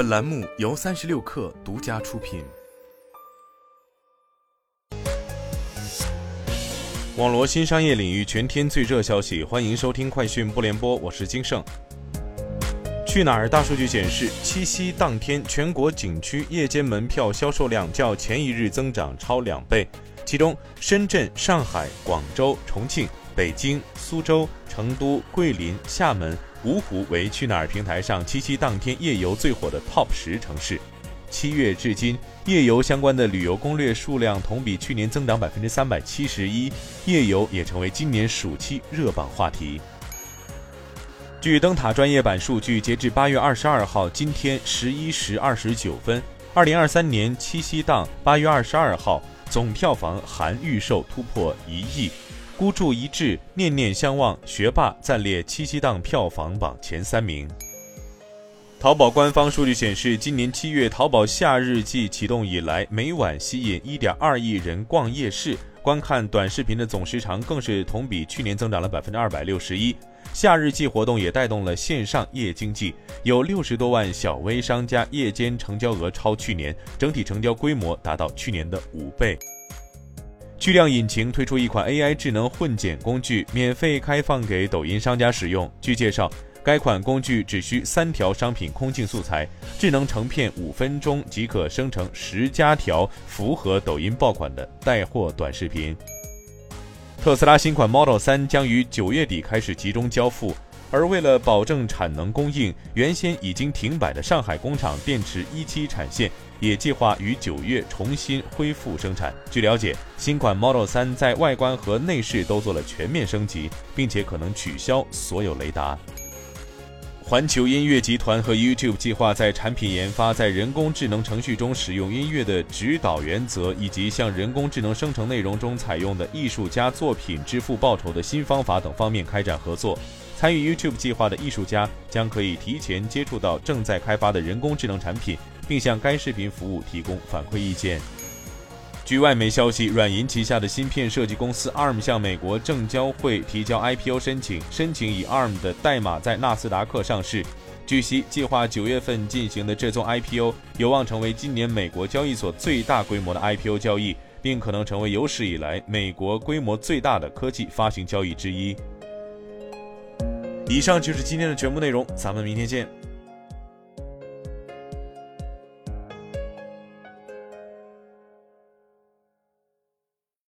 本栏目由三十六氪独家出品。网罗新商业领域全天最热消息，欢迎收听快讯不联播，我是金盛。去哪儿大数据显示，七夕当天全国景区夜间门票销售量较前一日增长超两倍，其中深圳、上海、广州、重庆、北京、苏州、成都、桂林、厦门。芜湖为去哪儿平台上七夕当天夜游最火的 TOP 十城市。七月至今，夜游相关的旅游攻略数量同比去年增长百分之三百七十一，夜游也成为今年暑期热榜话题。据灯塔专业版数据，截至八月二十二号，今天十一时二十九分，二零二三年七夕档八月二十二号总票房含预售突破一亿。孤注一掷，念念相望，学霸暂列七夕档票房榜前三名。淘宝官方数据显示，今年七月淘宝夏日季启动以来，每晚吸引一点二亿人逛夜市，观看短视频的总时长更是同比去年增长了百分之二百六十一。夏日季活动也带动了线上夜经济，有六十多万小微商家夜间成交额超去年，整体成交规模达到去年的五倍。巨量引擎推出一款 AI 智能混剪工具，免费开放给抖音商家使用。据介绍，该款工具只需三条商品空镜素材，智能成片五分钟即可生成十加条符合抖音爆款的带货短视频。特斯拉新款 Model 3将于九月底开始集中交付。而为了保证产能供应，原先已经停摆的上海工厂电池一期产线也计划于九月重新恢复生产。据了解，新款 Model 3在外观和内饰都做了全面升级，并且可能取消所有雷达。环球音乐集团和 YouTube 计划在产品研发、在人工智能程序中使用音乐的指导原则，以及向人工智能生成内容中采用的艺术家作品支付报酬的新方法等方面开展合作。参与 YouTube 计划的艺术家将可以提前接触到正在开发的人工智能产品，并向该视频服务提供反馈意见。据外媒消息，软银旗下的芯片设计公司 ARM 向美国证交会提交 IPO 申请，申请以 ARM 的代码在纳斯达克上市。据悉，计划九月份进行的这宗 IPO 有望成为今年美国交易所最大规模的 IPO 交易，并可能成为有史以来美国规模最大的科技发行交易之一。以上就是今天的全部内容，咱们明天见。